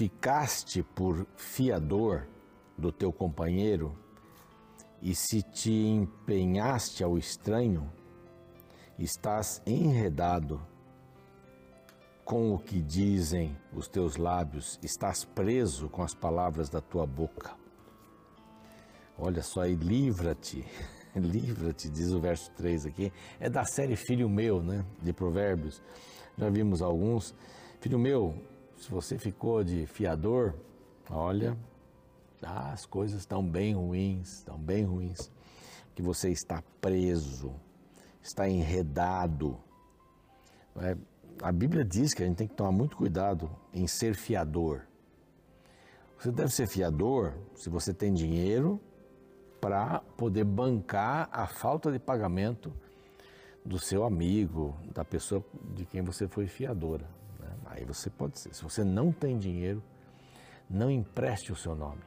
Ficaste por fiador do teu companheiro e se te empenhaste ao estranho, estás enredado com o que dizem os teus lábios, estás preso com as palavras da tua boca. Olha só aí, livra-te, livra-te, diz o verso 3 aqui. É da série Filho Meu, né? De Provérbios. Já vimos alguns. Filho meu, se você ficou de fiador, olha, ah, as coisas estão bem ruins, estão bem ruins. Que você está preso, está enredado. É, a Bíblia diz que a gente tem que tomar muito cuidado em ser fiador. Você deve ser fiador se você tem dinheiro para poder bancar a falta de pagamento do seu amigo, da pessoa de quem você foi fiadora. Aí você pode ser. Se você não tem dinheiro, não empreste o seu nome.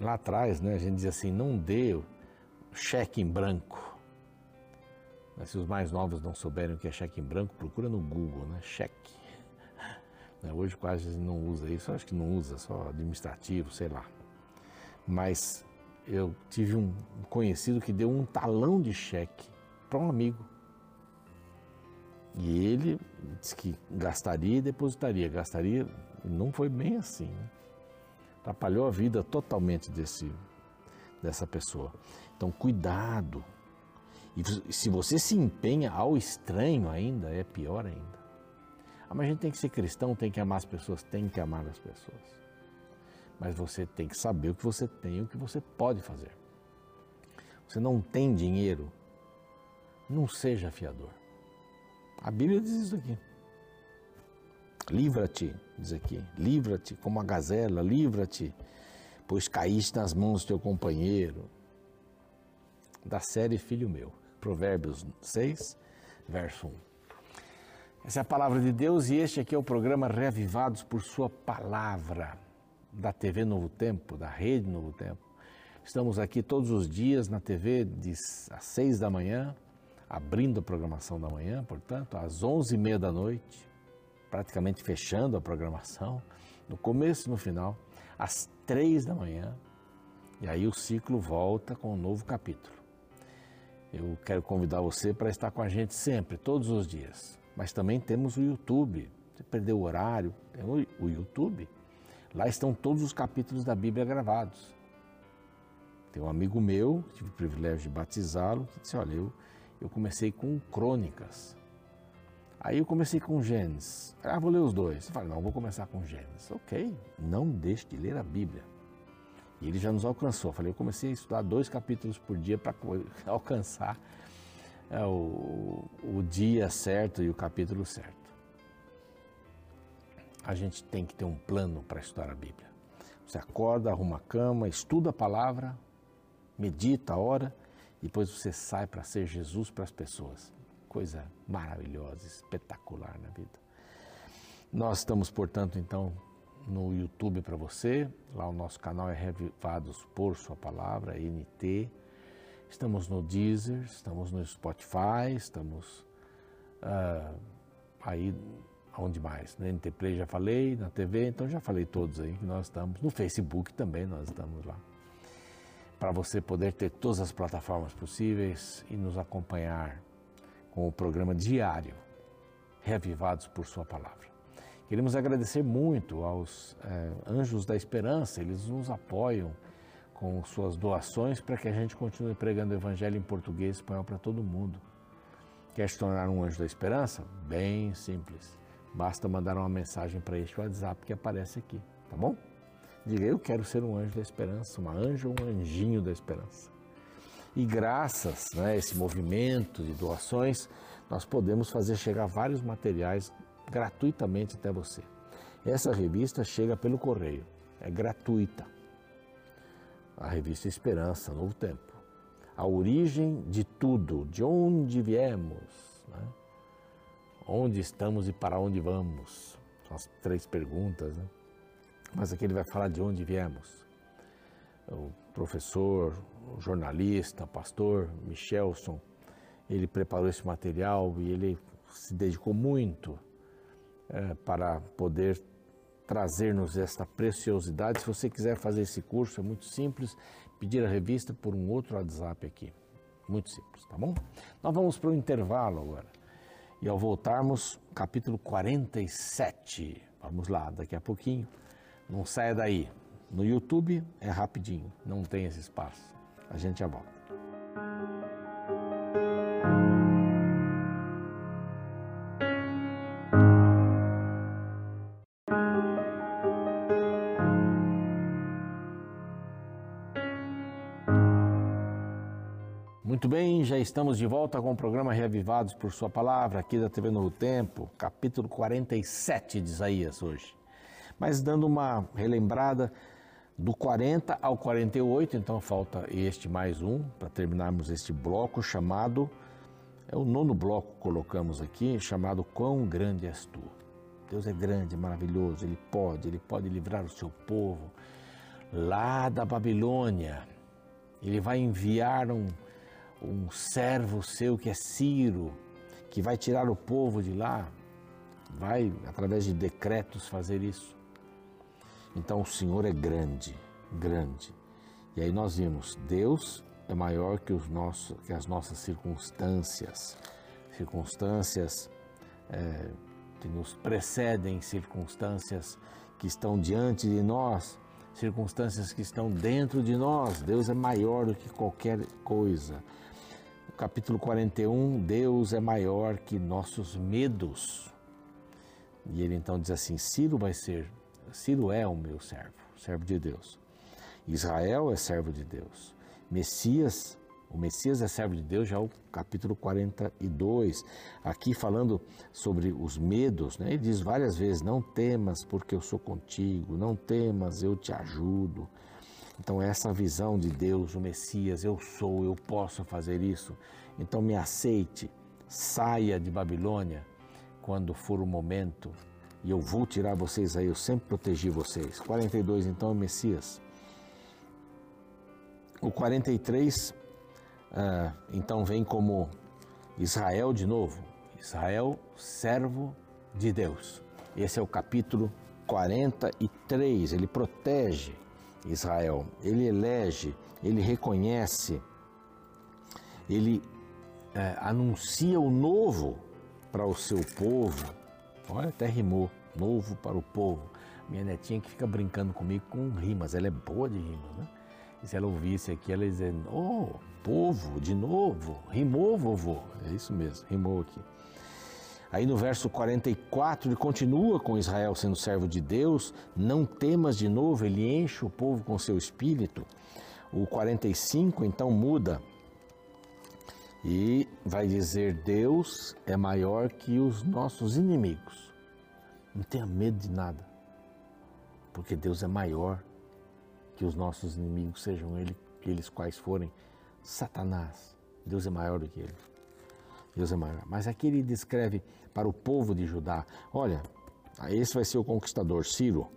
Lá atrás, né, a gente dizia assim: não dê cheque em branco. Mas se os mais novos não souberem o que é cheque em branco, procura no Google, né? Cheque. Né, hoje quase não usa isso, acho que não usa, só administrativo, sei lá. Mas eu tive um conhecido que deu um talão de cheque para um amigo. E ele disse que gastaria e depositaria, gastaria, não foi bem assim. Né? Atrapalhou a vida totalmente desse, dessa pessoa. Então, cuidado. E se você se empenha ao estranho ainda, é pior ainda. Ah, mas a gente tem que ser cristão, tem que amar as pessoas, tem que amar as pessoas. Mas você tem que saber o que você tem e o que você pode fazer. Você não tem dinheiro, não seja fiador. A Bíblia diz isso aqui. Livra-te, diz aqui, livra-te como a gazela, livra-te, pois caíste nas mãos do teu companheiro. Da série Filho Meu, Provérbios 6, verso 1. Essa é a palavra de Deus e este aqui é o programa Reavivados por Sua Palavra, da TV Novo Tempo, da Rede Novo Tempo. Estamos aqui todos os dias na TV de, às seis da manhã, abrindo a programação da manhã, portanto, às 11h30 da noite, praticamente fechando a programação, no começo e no final, às 3 da manhã, e aí o ciclo volta com um novo capítulo. Eu quero convidar você para estar com a gente sempre, todos os dias. Mas também temos o YouTube. Você perdeu o horário, tem o YouTube. Lá estão todos os capítulos da Bíblia gravados. Tem um amigo meu, tive o privilégio de batizá-lo, que disse: Olha, eu eu comecei com crônicas. Aí eu comecei com Gênesis. Ah, vou ler os dois. Eu falei, não, vou começar com Gênesis. Ok, não deixe de ler a Bíblia. E ele já nos alcançou. Eu falei, eu comecei a estudar dois capítulos por dia para alcançar é, o, o dia certo e o capítulo certo. A gente tem que ter um plano para estudar a Bíblia. Você acorda, arruma a cama, estuda a palavra, medita, ora depois você sai para ser Jesus para as pessoas. Coisa maravilhosa, espetacular na vida. Nós estamos, portanto, então, no YouTube para você. Lá o nosso canal é Revivados por Sua Palavra, NT. Estamos no Deezer, estamos no Spotify, estamos uh, aí, onde mais? No NT Play já falei, na TV, então já falei todos aí que nós estamos. No Facebook também nós estamos lá para você poder ter todas as plataformas possíveis e nos acompanhar com o programa diário Reavivados por Sua Palavra. Queremos agradecer muito aos é, Anjos da Esperança, eles nos apoiam com suas doações para que a gente continue pregando o Evangelho em português e espanhol para todo mundo. Quer se tornar um Anjo da Esperança? Bem simples. Basta mandar uma mensagem para este WhatsApp que aparece aqui, tá bom? Diga, eu quero ser um anjo da esperança, uma anjo ou um anjinho da esperança. E graças né, a esse movimento de doações, nós podemos fazer chegar vários materiais gratuitamente até você. Essa revista chega pelo correio, é gratuita. A revista Esperança, Novo Tempo. A origem de tudo, de onde viemos, né? onde estamos e para onde vamos. São as três perguntas, né? Mas aqui ele vai falar de onde viemos. O professor, o jornalista, pastor Michelson, ele preparou esse material e ele se dedicou muito é, para poder trazer-nos esta preciosidade. Se você quiser fazer esse curso, é muito simples, pedir a revista por um outro WhatsApp aqui. Muito simples, tá bom? Nós vamos para o intervalo agora. E ao voltarmos, capítulo 47. Vamos lá, daqui a pouquinho. Não saia daí. No YouTube é rapidinho, não tem esse espaço. A gente já volta. Muito bem, já estamos de volta com o programa Reavivados por Sua Palavra, aqui da TV Novo Tempo, capítulo 47 de Isaías hoje. Mas dando uma relembrada do 40 ao 48, então falta este mais um para terminarmos este bloco chamado, é o nono bloco que colocamos aqui, chamado Quão Grande És Tu. Deus é grande, maravilhoso, Ele pode, Ele pode livrar o seu povo lá da Babilônia. Ele vai enviar um um servo seu que é Ciro, que vai tirar o povo de lá, vai, através de decretos, fazer isso. Então o Senhor é grande, grande. E aí nós vimos, Deus é maior que, os nossos, que as nossas circunstâncias, circunstâncias é, que nos precedem, circunstâncias que estão diante de nós, circunstâncias que estão dentro de nós. Deus é maior do que qualquer coisa capítulo 41, Deus é maior que nossos medos. E ele então diz assim: Ciro vai ser, Ciro é o meu servo, servo de Deus. Israel é servo de Deus. Messias, o Messias é servo de Deus, já é o capítulo 42, aqui falando sobre os medos, né? ele diz várias vezes: Não temas, porque eu sou contigo, não temas, eu te ajudo. Então, essa visão de Deus, o Messias, eu sou, eu posso fazer isso. Então, me aceite, saia de Babilônia quando for o momento e eu vou tirar vocês aí, eu sempre protegi vocês. 42, então, é Messias. O 43, ah, então, vem como Israel de novo. Israel, servo de Deus. Esse é o capítulo 43, ele protege Israel. Ele elege, ele reconhece, ele é, anuncia o novo para o seu povo. Olha, até rimou, novo para o povo. Minha netinha que fica brincando comigo com rimas, ela é boa de rimas, né? E se ela ouvisse aqui, ela ia dizer, oh, povo, de novo, rimou, vovô. É isso mesmo, rimou aqui. Aí no verso 44 ele continua com Israel sendo servo de Deus, não temas de novo, ele enche o povo com seu espírito. O 45 então muda e vai dizer: Deus é maior que os nossos inimigos. Não tenha medo de nada, porque Deus é maior que os nossos inimigos, sejam ele, eles quais forem. Satanás, Deus é maior do que ele. Deus é maior. Mas aqui ele descreve para o povo de Judá: olha, esse vai ser o conquistador, Ciro.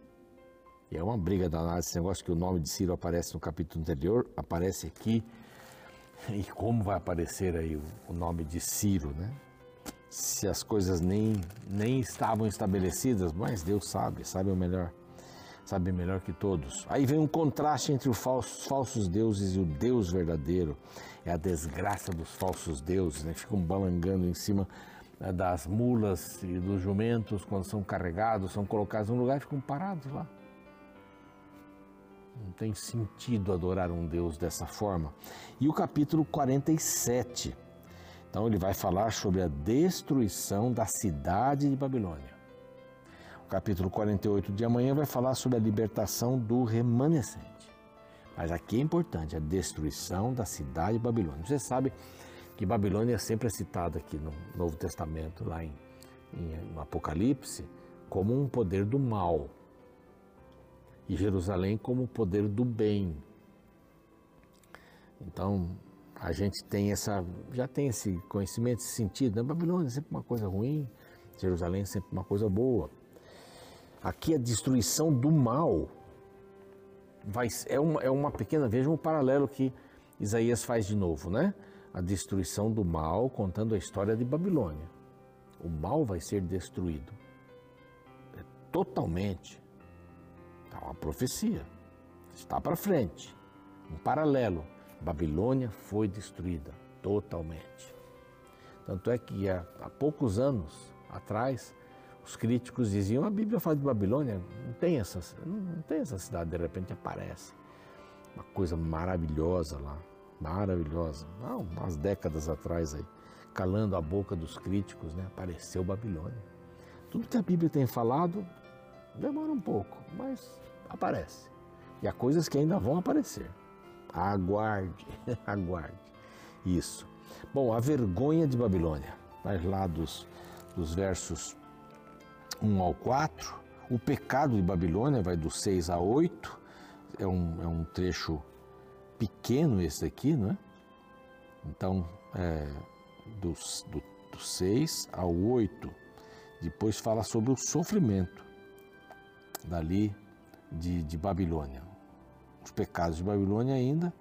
E é uma briga danada esse negócio que o nome de Ciro aparece no capítulo anterior, aparece aqui. E como vai aparecer aí o, nome de Ciro, né? Se as coisas nem, nem estavam estabelecidas, mas Deus sabe, sabe o melhor sabe melhor que todos. Aí vem um contraste entre os falsos, falsos deuses e o Deus verdadeiro. É a desgraça dos falsos deuses, né? Ficam balangando em cima né, das mulas e dos jumentos quando são carregados, são colocados num lugar e ficam parados lá. Tem sentido adorar um Deus dessa forma. E o capítulo 47. Então ele vai falar sobre a destruição da cidade de Babilônia capítulo 48 de amanhã vai falar sobre a libertação do remanescente. Mas aqui é importante, a destruição da cidade de Babilônia. Você sabe que Babilônia sempre é citada aqui no Novo Testamento, lá em, em no Apocalipse, como um poder do mal. E Jerusalém como o poder do bem. Então, a gente tem essa, já tem esse conhecimento, esse sentido. Né? Babilônia é sempre uma coisa ruim, Jerusalém é sempre uma coisa boa. Aqui a destruição do mal vai, é, uma, é uma pequena, veja um paralelo que Isaías faz de novo, né? A destruição do mal contando a história de Babilônia. O mal vai ser destruído. totalmente. Está uma profecia. Está para frente. Um paralelo. Babilônia foi destruída totalmente. Tanto é que há, há poucos anos atrás, os críticos diziam: a Bíblia fala de Babilônia, não tem essa, não tem essa cidade, de repente aparece. Uma coisa maravilhosa lá, maravilhosa. Há umas décadas atrás aí, calando a boca dos críticos, né? Apareceu Babilônia. Tudo que a Bíblia tem falado demora um pouco, mas aparece. E há coisas que ainda vão aparecer. Aguarde, aguarde. Isso. Bom, a vergonha de Babilônia, vai lá dos, dos versos 1 ao 4. O pecado de Babilônia vai do 6 a 8. É um, é um trecho pequeno esse aqui, não é? Então, é, dos, do, do 6 ao 8. Depois fala sobre o sofrimento dali de, de Babilônia. Os pecados de Babilônia ainda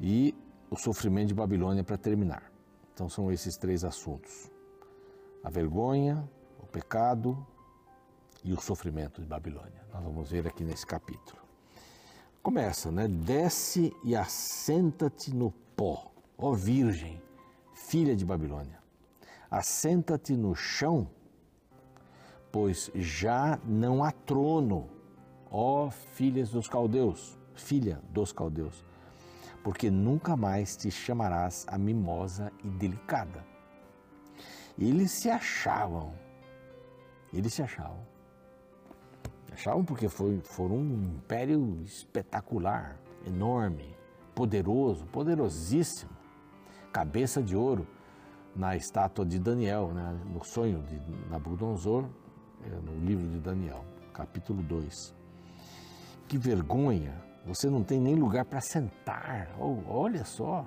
e o sofrimento de Babilônia para terminar. Então são esses três assuntos: a vergonha, o pecado e o sofrimento de Babilônia. Nós vamos ver aqui nesse capítulo. Começa, né? Desce e assenta-te no pó, ó Virgem, filha de Babilônia. Assenta-te no chão, pois já não há trono, ó filhas dos caldeus, filha dos caldeus porque nunca mais te chamarás a mimosa e delicada. Eles se achavam, eles se achavam. Achavam porque foi, foram um império espetacular, enorme, poderoso, poderosíssimo, cabeça de ouro na estátua de Daniel, né, no sonho de Nabucodonosor, no livro de Daniel, capítulo 2. Que vergonha você não tem nem lugar para sentar. Oh, olha só.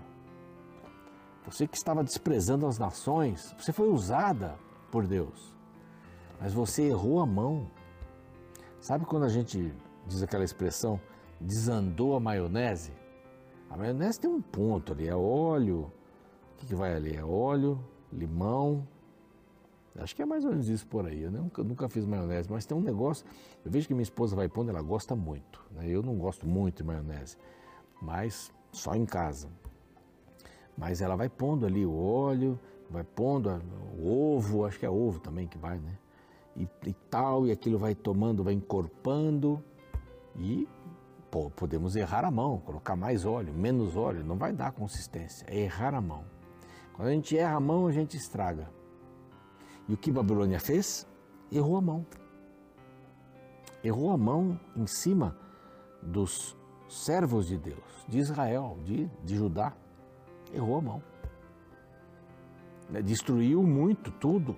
Você que estava desprezando as nações, você foi usada por Deus, mas você errou a mão. Sabe quando a gente diz aquela expressão, desandou a maionese? A maionese tem um ponto ali, é óleo. O que, que vai ali? É óleo, limão, Acho que é mais ou menos isso por aí. Eu nunca, nunca fiz maionese, mas tem um negócio. Eu vejo que minha esposa vai pondo, ela gosta muito. Né? Eu não gosto muito de maionese, mas só em casa. Mas ela vai pondo ali o óleo, vai pondo o ovo, acho que é ovo também que vai, né? E, e tal, e aquilo vai tomando, vai encorpando. E pô, podemos errar a mão, colocar mais óleo, menos óleo, não vai dar consistência. É errar a mão. Quando a gente erra a mão, a gente estraga. E o que Babilônia fez? Errou a mão. Errou a mão em cima dos servos de Deus, de Israel, de, de Judá. Errou a mão. Né, destruiu muito tudo.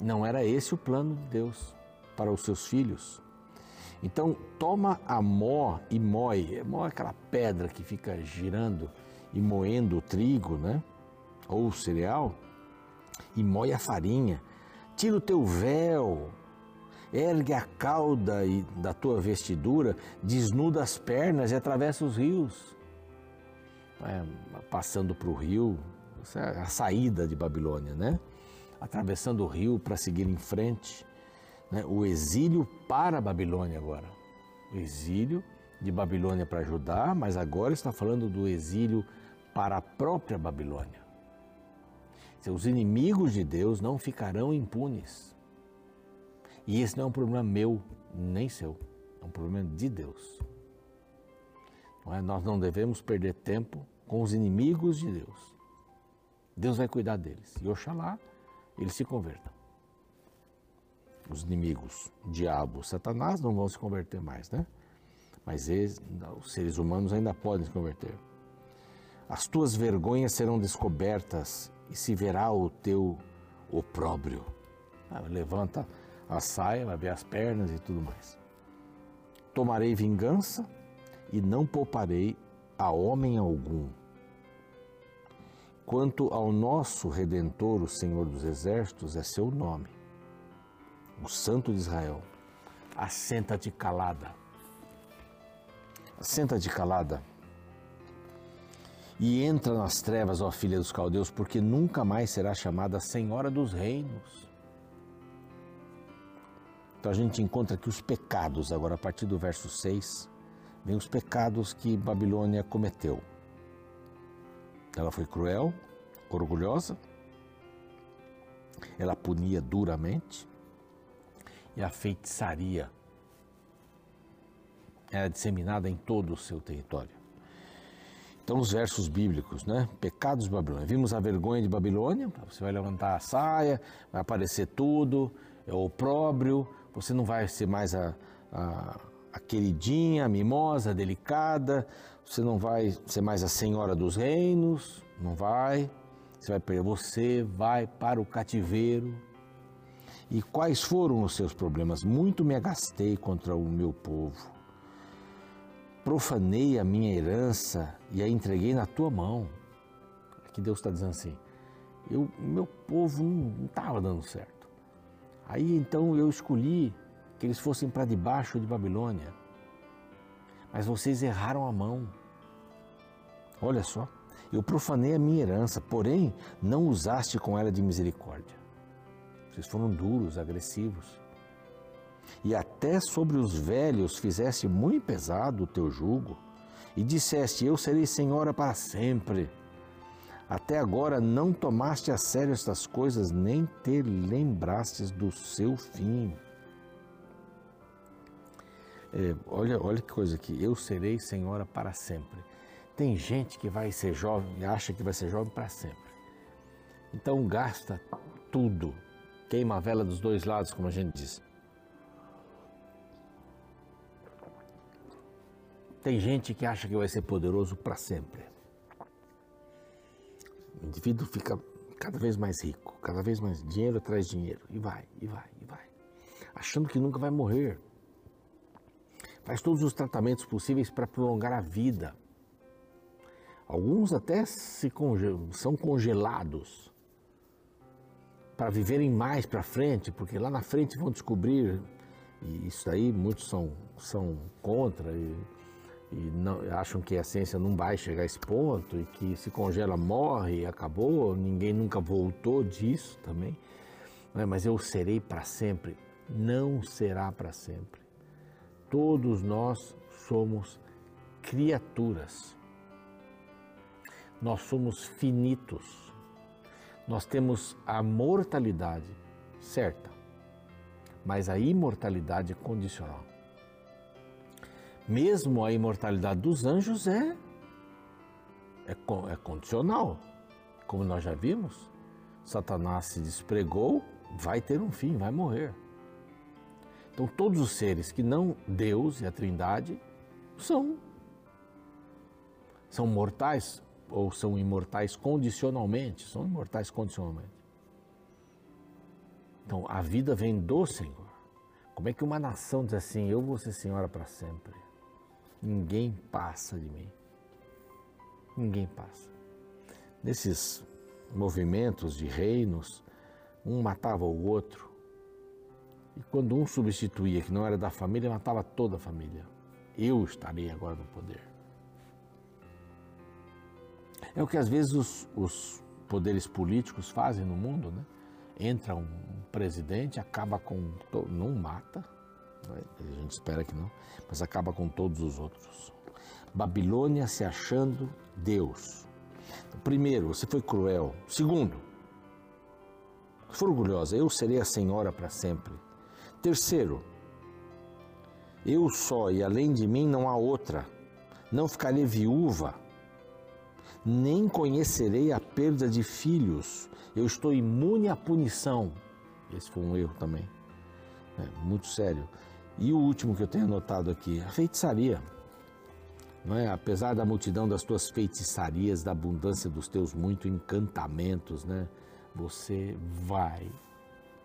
Não era esse o plano de Deus para os seus filhos. Então, toma a mó e moe. Mó é aquela pedra que fica girando e moendo o trigo, né? Ou o cereal e moe a farinha. Tira o teu véu, ergue a cauda da tua vestidura, desnuda as pernas e atravessa os rios. É, passando para o rio, é a saída de Babilônia, né? Atravessando o rio para seguir em frente. Né? O exílio para a Babilônia agora. O exílio de Babilônia para Judá, mas agora está falando do exílio para a própria Babilônia. Seus inimigos de Deus não ficarão impunes. E esse não é um problema meu, nem seu. É um problema de Deus. Não é? Nós não devemos perder tempo com os inimigos de Deus. Deus vai cuidar deles. E oxalá eles se convertam. Os inimigos, diabo, Satanás, não vão se converter mais, né? Mas eles, os seres humanos ainda podem se converter. As tuas vergonhas serão descobertas e se verá o teu opróbrio. Ah, levanta a saia, vai ver as pernas e tudo mais. Tomarei vingança e não pouparei a homem algum. Quanto ao nosso Redentor, o Senhor dos Exércitos, é seu nome, o Santo de Israel. Assenta-te calada. Assenta-te calada e entra nas trevas, ó filha dos caldeus, porque nunca mais será chamada Senhora dos Reinos. Então a gente encontra aqui os pecados, agora a partir do verso 6, vem os pecados que Babilônia cometeu. Ela foi cruel, orgulhosa, ela punia duramente, e a feitiçaria era disseminada em todo o seu território. Então, os versos bíblicos, né? Pecados de Babilônia. Vimos a vergonha de Babilônia, você vai levantar a saia, vai aparecer tudo, é opróbrio, você não vai ser mais a, a, a queridinha, a mimosa, a delicada, você não vai ser mais a senhora dos reinos, não vai. Você vai perder, você vai para o cativeiro. E quais foram os seus problemas? Muito me agastei contra o meu povo profanei a minha herança e a entreguei na tua mão. Aqui Deus está dizendo assim: eu, meu povo não estava dando certo. Aí então eu escolhi que eles fossem para debaixo de Babilônia. Mas vocês erraram a mão. Olha só, eu profanei a minha herança, porém não usaste com ela de misericórdia. Vocês foram duros, agressivos e até sobre os velhos fizeste muito pesado o teu jugo, e disseste: Eu serei senhora para sempre. Até agora não tomaste a sério estas coisas, nem te lembrastes do seu fim. É, olha, olha que coisa aqui. Eu serei senhora para sempre. Tem gente que vai ser jovem e acha que vai ser jovem para sempre. Então gasta tudo. Queima a vela dos dois lados, como a gente diz. Tem gente que acha que vai ser poderoso para sempre. O indivíduo fica cada vez mais rico, cada vez mais dinheiro atrás dinheiro, e vai, e vai, e vai, achando que nunca vai morrer. Faz todos os tratamentos possíveis para prolongar a vida. Alguns até se congelam, são congelados para viverem mais para frente, porque lá na frente vão descobrir, e isso aí muitos são, são contra, e e não, acham que a ciência não vai chegar a esse ponto e que se congela morre e acabou, ninguém nunca voltou disso também. É? Mas eu serei para sempre. Não será para sempre. Todos nós somos criaturas. Nós somos finitos. Nós temos a mortalidade certa, mas a imortalidade condicional. Mesmo a imortalidade dos anjos é, é, é condicional. Como nós já vimos, Satanás se despregou, vai ter um fim, vai morrer. Então, todos os seres que não Deus e a Trindade são são mortais ou são imortais condicionalmente, são imortais condicionalmente. Então, a vida vem do Senhor. Como é que uma nação diz assim: Eu vou ser senhora para sempre? Ninguém passa de mim. Ninguém passa. Nesses movimentos de reinos, um matava o outro. E quando um substituía, que não era da família, matava toda a família. Eu estarei agora no poder. É o que às vezes os, os poderes políticos fazem no mundo, né? Entra um presidente, acaba com. não mata, a gente espera que não, mas acaba com todos os outros. Babilônia se achando Deus. Primeiro, você foi cruel. Segundo, for orgulhosa, eu serei a senhora para sempre. Terceiro, eu só e além de mim não há outra. Não ficarei viúva, nem conhecerei a perda de filhos. Eu estou imune à punição. Esse foi um erro também. É, muito sério. E o último que eu tenho anotado aqui, a feitiçaria. Não é? Apesar da multidão das tuas feitiçarias, da abundância dos teus muitos encantamentos, né? você vai,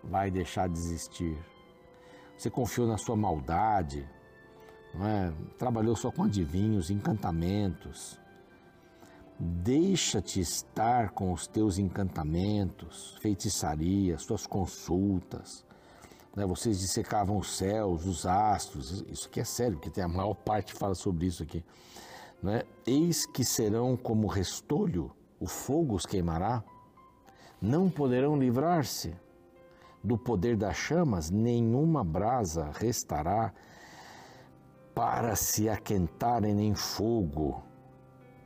vai deixar de existir. Você confiou na sua maldade, não é? trabalhou só com adivinhos, encantamentos. Deixa-te estar com os teus encantamentos, feitiçarias, suas consultas, né? Vocês dissecavam os céus, os astros, isso aqui é sério, porque tem a maior parte fala sobre isso aqui. Né? Eis que serão como restolho, o fogo os queimará, não poderão livrar-se, do poder das chamas, nenhuma brasa restará para se aquentarem em fogo,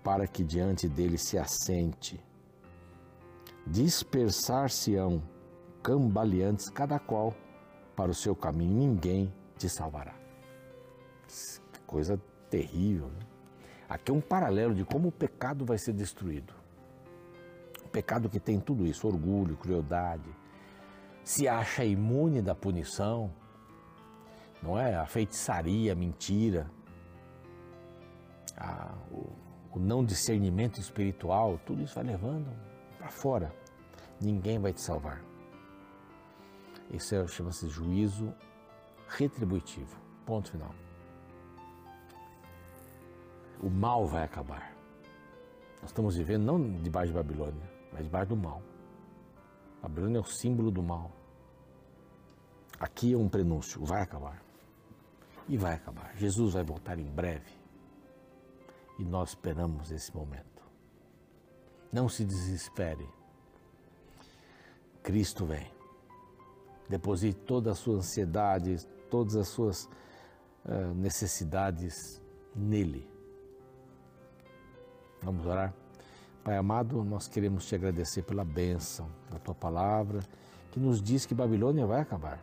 para que diante dele se assente. Dispersar-se-ão cambaleantes, cada qual para o seu caminho, ninguém te salvará. Que coisa terrível. Né? Aqui é um paralelo de como o pecado vai ser destruído. O pecado que tem tudo isso, orgulho, crueldade, se acha imune da punição, não é? A feitiçaria, a mentira, a, o, o não discernimento espiritual, tudo isso vai levando para fora. Ninguém vai te salvar. Isso é, chama-se juízo retributivo. Ponto final. O mal vai acabar. Nós estamos vivendo não debaixo de Babilônia, mas debaixo do mal. Babilônia é o símbolo do mal. Aqui é um prenúncio, vai acabar. E vai acabar. Jesus vai voltar em breve. E nós esperamos esse momento. Não se desespere. Cristo vem. Deposite toda a sua ansiedade, todas as suas uh, necessidades nele. Vamos orar? Pai amado, nós queremos te agradecer pela bênção da tua palavra, que nos diz que Babilônia vai acabar.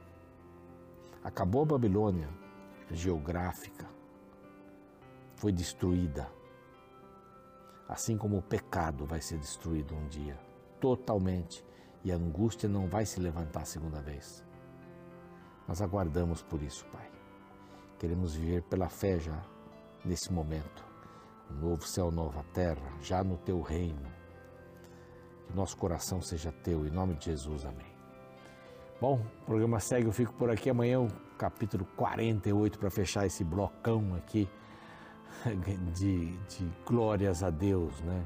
Acabou a Babilônia, geográfica foi destruída, assim como o pecado vai ser destruído um dia, totalmente, e a angústia não vai se levantar a segunda vez. Nós aguardamos por isso, Pai. Queremos viver pela fé já, nesse momento. Um novo céu, nova terra, já no teu reino. Que nosso coração seja teu, em nome de Jesus, amém. Bom, o programa segue, eu fico por aqui. Amanhã o capítulo 48 para fechar esse blocão aqui de, de glórias a Deus, né?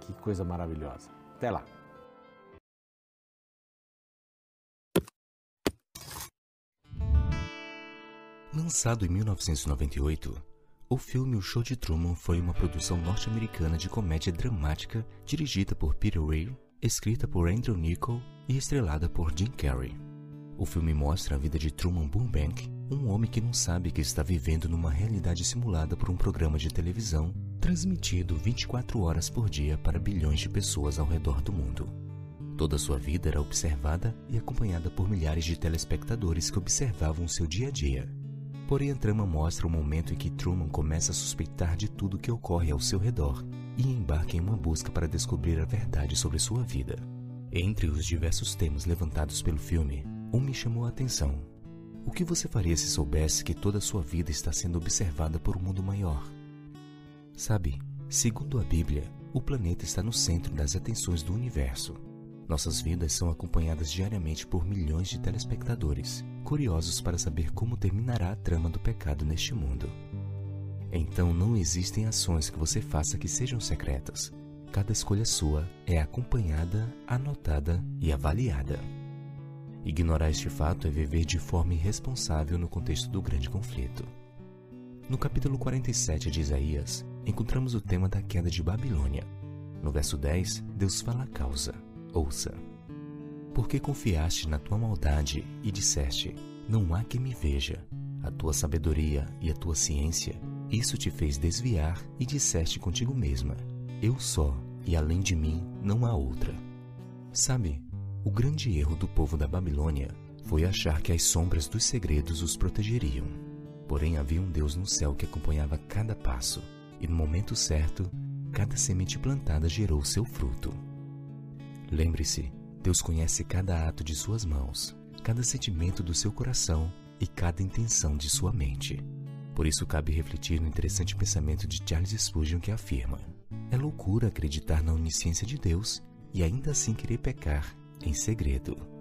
Que coisa maravilhosa. Até lá. Lançado em 1998, o filme O Show de Truman foi uma produção norte-americana de comédia dramática dirigida por Peter Weir, escrita por Andrew Niccol e estrelada por Jim Carrey. O filme mostra a vida de Truman Burbank, um homem que não sabe que está vivendo numa realidade simulada por um programa de televisão transmitido 24 horas por dia para bilhões de pessoas ao redor do mundo. Toda sua vida era observada e acompanhada por milhares de telespectadores que observavam seu dia a dia. Porém, a trama mostra o momento em que Truman começa a suspeitar de tudo que ocorre ao seu redor e embarca em uma busca para descobrir a verdade sobre sua vida. Entre os diversos temas levantados pelo filme, um me chamou a atenção. O que você faria se soubesse que toda a sua vida está sendo observada por um mundo maior? Sabe, segundo a Bíblia, o planeta está no centro das atenções do universo. Nossas vidas são acompanhadas diariamente por milhões de telespectadores, curiosos para saber como terminará a trama do pecado neste mundo. Então não existem ações que você faça que sejam secretas. Cada escolha sua é acompanhada, anotada e avaliada. Ignorar este fato é viver de forma irresponsável no contexto do grande conflito. No capítulo 47 de Isaías, encontramos o tema da queda de Babilônia. No verso 10, Deus fala a causa. Ouça. Porque confiaste na tua maldade e disseste: Não há quem me veja. A tua sabedoria e a tua ciência, isso te fez desviar e disseste contigo mesma: Eu só, e além de mim não há outra. Sabe, o grande erro do povo da Babilônia foi achar que as sombras dos segredos os protegeriam. Porém, havia um Deus no céu que acompanhava cada passo, e no momento certo, cada semente plantada gerou seu fruto. Lembre-se, Deus conhece cada ato de suas mãos, cada sentimento do seu coração e cada intenção de sua mente. Por isso, cabe refletir no interessante pensamento de Charles Spurgeon que afirma: é loucura acreditar na onisciência de Deus e ainda assim querer pecar em segredo.